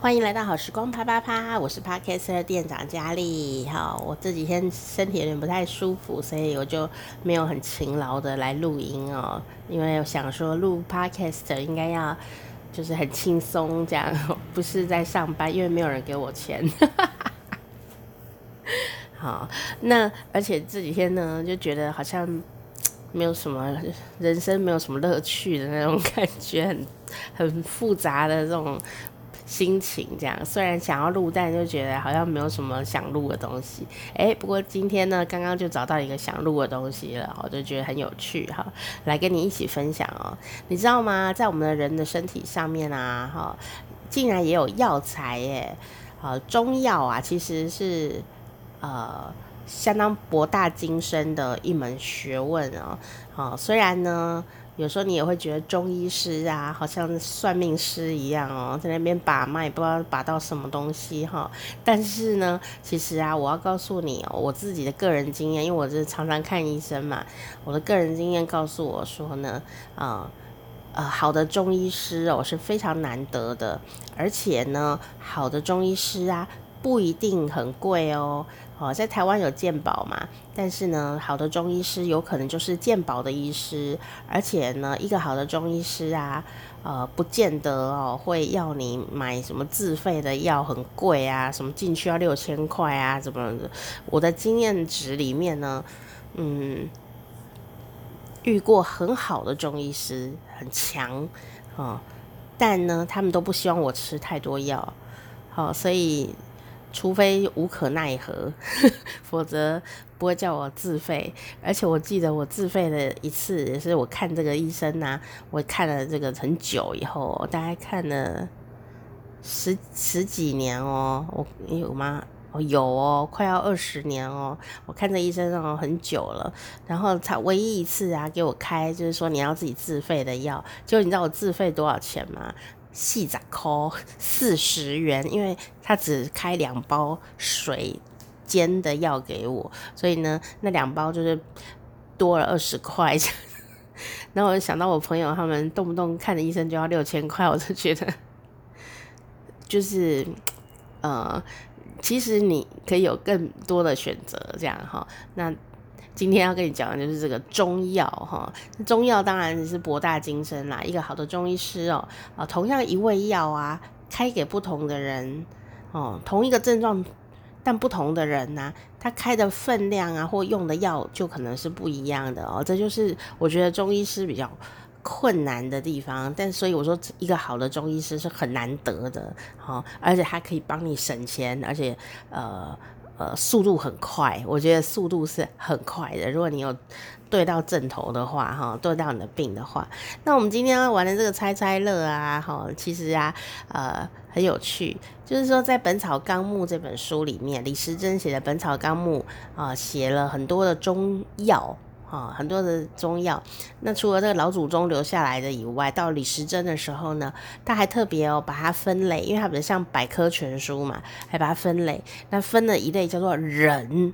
欢迎来到好时光啪啪啪，我是 Podcast 店长佳丽。好，我这几天身体有点不太舒服，所以我就没有很勤劳的来录音哦。因为我想说录 Podcast 应该要就是很轻松这样，不是在上班，因为没有人给我钱。好，那而且这几天呢，就觉得好像没有什么人生，没有什么乐趣的那种感觉，很很复杂的这种心情。这样虽然想要录，但就觉得好像没有什么想录的东西。哎，不过今天呢，刚刚就找到一个想录的东西了，我就觉得很有趣哈，来跟你一起分享哦。你知道吗？在我们的人的身体上面啊，哈，竟然也有药材耶！啊，中药啊，其实是。呃，相当博大精深的一门学问哦。好，虽然呢，有时候你也会觉得中医师啊，好像算命师一样哦，在那边把脉，不知道把到什么东西哈。但是呢，其实啊，我要告诉你哦，我自己的个人经验，因为我是常常看医生嘛，我的个人经验告诉我说呢，啊，呃，好的中医师哦是非常难得的，而且呢，好的中医师啊不一定很贵哦。哦，在台湾有健保嘛？但是呢，好的中医师有可能就是健保的医师，而且呢，一个好的中医师啊，呃，不见得哦会要你买什么自费的药很贵啊，什么进去要六千块啊，怎么的？我的经验值里面呢，嗯，遇过很好的中医师，很强哦，但呢，他们都不希望我吃太多药，好，哦，所以。除非无可奈何，否则不会叫我自费。而且我记得我自费的一次，也是我看这个医生呐、我看了这个很久以后，大概看了十十几年哦，我有吗？哦，有哦，快要二十年哦。我看这医生哦很久了，然后他唯一一次啊给我开，就是说你要自己自费的药。就你知道我自费多少钱吗？细仔抠四十元，因为他只开两包水煎的药给我，所以呢，那两包就是多了二十块。然后我就想到我朋友他们动不动看的医生就要六千块，我就觉得 就是呃，其实你可以有更多的选择，这样哈。那今天要跟你讲的就是这个中药哈，中药当然是博大精深啦。一个好的中医师哦，啊，同样一味药啊，开给不同的人哦，同一个症状，但不同的人呐，他开的分量啊，或用的药就可能是不一样的哦。这就是我觉得中医师比较困难的地方。但所以我说，一个好的中医师是很难得的，好，而且还可以帮你省钱，而且呃。呃，速度很快，我觉得速度是很快的。如果你有对到正头的话，哈，对到你的病的话，那我们今天要玩的这个猜猜乐啊，哈，其实啊，呃，很有趣。就是说，在《本草纲目》这本书里面，李时珍写的《本草纲目》啊，写了很多的中药。啊，很多的中药，那除了这个老祖宗留下来的以外，到李时珍的时候呢，他还特别哦把它分类，因为它比较像百科全书嘛，还把它分类。那分了一类叫做人，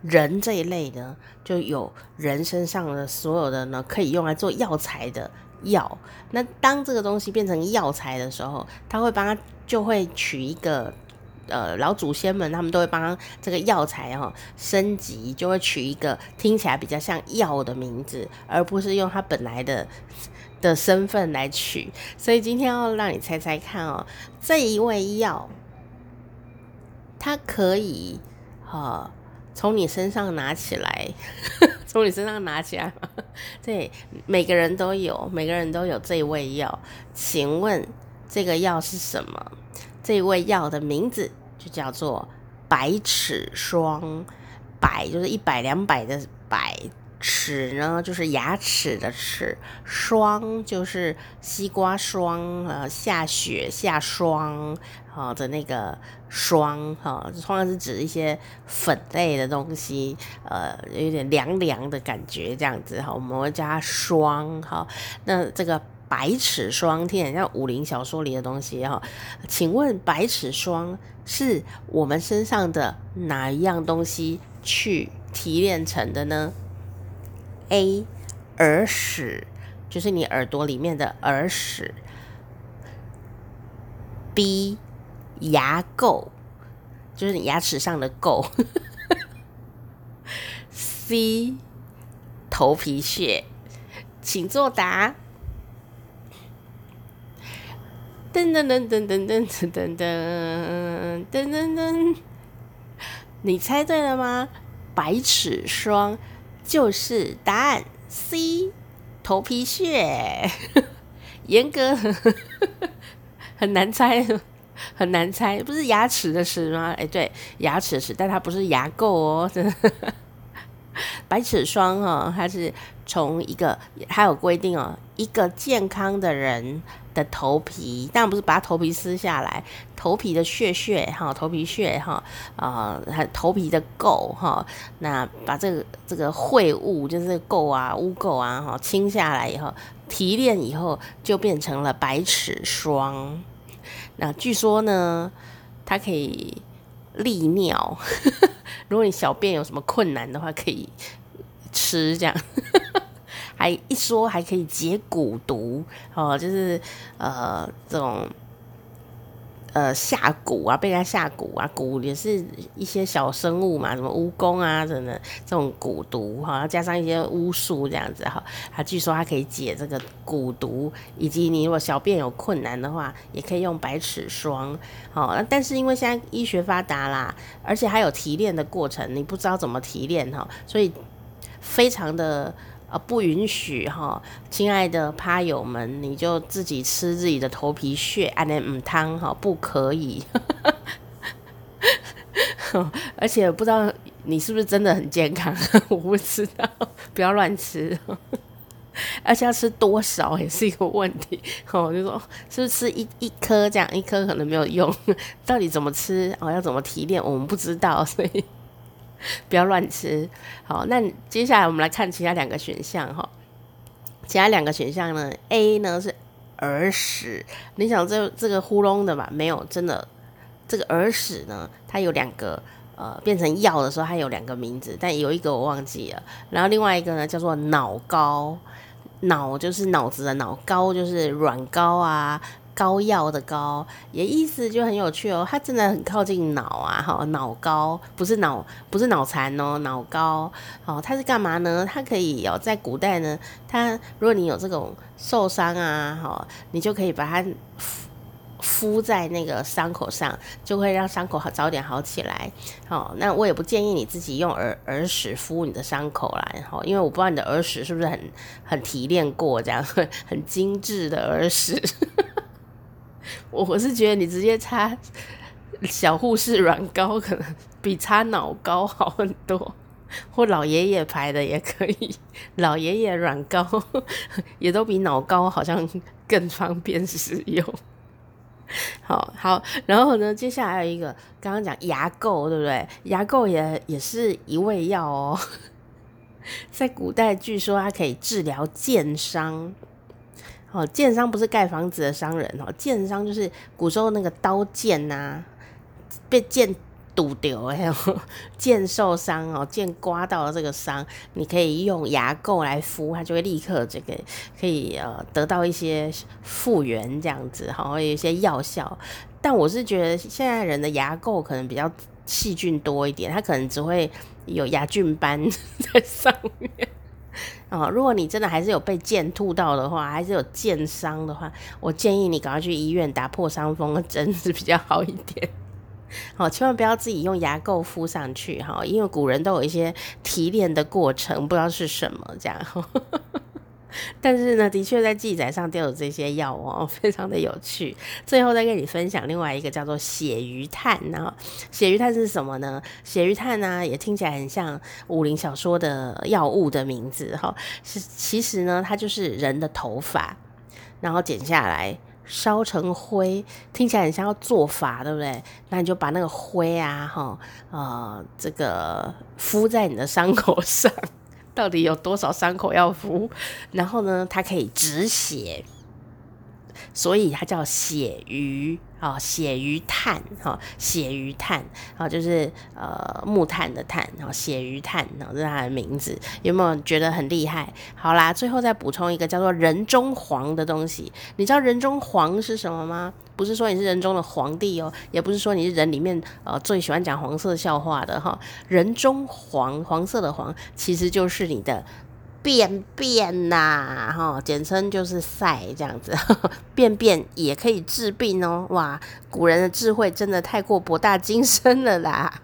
人这一类呢，就有人身上的所有的呢可以用来做药材的药。那当这个东西变成药材的时候，他会帮他就会取一个。呃，老祖先们他们都会帮这个药材哈升级，就会取一个听起来比较像药的名字，而不是用它本来的的身份来取。所以今天要让你猜猜看哦，这一味药，它可以哈从你身上拿起来，从你身上拿起来？对，每个人都有，每个人都有这一味药。请问这个药是什么？这味药的名字就叫做百齿霜，百就是一百两百的百，齿呢就是牙齿的齿，霜就是西瓜霜，呃，下雪下霜啊的那个霜哈，通常是指一些粉类的东西，呃，有点凉凉的感觉这样子哈，我们会加霜哈，那这个。百齿霜听起来像武林小说里的东西哈，请问百齿霜是我们身上的哪一样东西去提炼成的呢？A. 耳屎，就是你耳朵里面的耳屎。B 牙垢，就是你牙齿上的垢。C 头皮屑，请作答。噔噔噔噔噔噔噔噔噔噔噔，你猜对了吗？白齿霜就是答案。C 头皮屑，严格很难猜，很难猜，不是牙齿的齿吗？哎，对，牙齿的齿，但它不是牙垢哦，真的。白齿霜哈，它是从一个，它有规定哦，一个健康的人的头皮，当然不是把它头皮撕下来，头皮的屑屑哈，头皮屑哈，啊，还头皮的垢哈，那把这个这个秽物，就是垢啊、污垢啊哈，清下来以后，提炼以后就变成了白齿霜。那据说呢，它可以利尿。如果你小便有什么困难的话，可以吃这样，还一说还可以解蛊毒哦，就是呃这种呃下蛊啊，被人家下蛊啊，蛊也是一些小生物嘛，什么蜈蚣啊，等等这种蛊毒哈，加上一些巫术这样子哈，它据说它可以解这个蛊毒，以及你如果小便有困难的话，也可以用白齿霜。好，但是因为现在医学发达啦，而且还有提炼的过程，你不知道怎么提炼哈，所以。非常的呃不允许哈，亲爱的趴友们，你就自己吃自己的头皮屑，安尼唔汤哈，不可以。而且不知道你是不是真的很健康，我不知道，不要乱吃。而且要吃多少也是一个问题，哦，就说是不是吃一一颗这样，一颗可能没有用，到底怎么吃哦，要怎么提炼，我们不知道，所以。不要乱吃，好，那接下来我们来看其他两个选项哈。其他两个选项呢，A 呢是耳屎，你想这这个呼隆的吧？没有，真的，这个耳屎呢，它有两个，呃，变成药的时候它有两个名字，但有一个我忘记了。然后另外一个呢叫做脑膏，脑就是脑子的脑，膏就是软膏啊。膏药的膏，也意思就很有趣哦。它真的很靠近脑啊，哈，脑膏不是脑，不是脑残哦，脑膏。哦，它是干嘛呢？它可以哦，在古代呢，它如果你有这种受伤啊，哈，你就可以把它敷敷在那个伤口上，就会让伤口好早点好起来。好，那我也不建议你自己用耳耳屎敷你的伤口啦，哈，因为我不知道你的耳屎是不是很很提炼过，这样很精致的耳屎。我是觉得你直接擦小护士软膏，可能比擦脑膏好很多，或老爷爷牌的也可以，老爷爷软膏也都比脑膏好像更方便使用。好好，然后呢，接下来有一个，刚刚讲牙垢，对不对？牙垢也也是一味药哦，在古代据说它可以治疗箭伤。哦，箭伤不是盖房子的商人哦，箭伤就是古时候那个刀剑呐、啊，被剑堵掉，还有剑受伤哦，剑刮到了这个伤，你可以用牙垢来敷，它就会立刻这个可以呃得到一些复原这样子，好，有一些药效。但我是觉得现在人的牙垢可能比较细菌多一点，它可能只会有牙菌斑 在上面。哦，如果你真的还是有被箭吐到的话，还是有箭伤的话，我建议你赶快去医院打破伤风的针是比较好一点。好、哦，千万不要自己用牙垢敷上去哈、哦，因为古人都有一些提炼的过程，不知道是什么这样。但是呢，的确在记载上都有这些药哦，非常的有趣。最后再跟你分享另外一个叫做血鱼炭，然后血鱼炭是什么呢？血鱼炭呢、也听起来很像武林小说的药物的名字哈。是其实呢，它就是人的头发，然后剪下来烧成灰，听起来很像要做法，对不对？那你就把那个灰啊，哈，呃，这个敷在你的伤口上。到底有多少伤口要敷？然后呢，它可以止血，所以它叫血鱼啊，血鱼炭哈，血鱼炭啊，就是呃木炭的炭，然后血鱼炭，然后这是它的名字。有没有觉得很厉害？好啦，最后再补充一个叫做人中黄的东西。你知道人中黄是什么吗？不是说你是人中的皇帝哦，也不是说你是人里面呃最喜欢讲黄色笑话的哈。人中黄，黄色的黄，其实就是你的便便呐，哈，简称就是塞这样子。便便也可以治病哦，哇，古人的智慧真的太过博大精深了啦。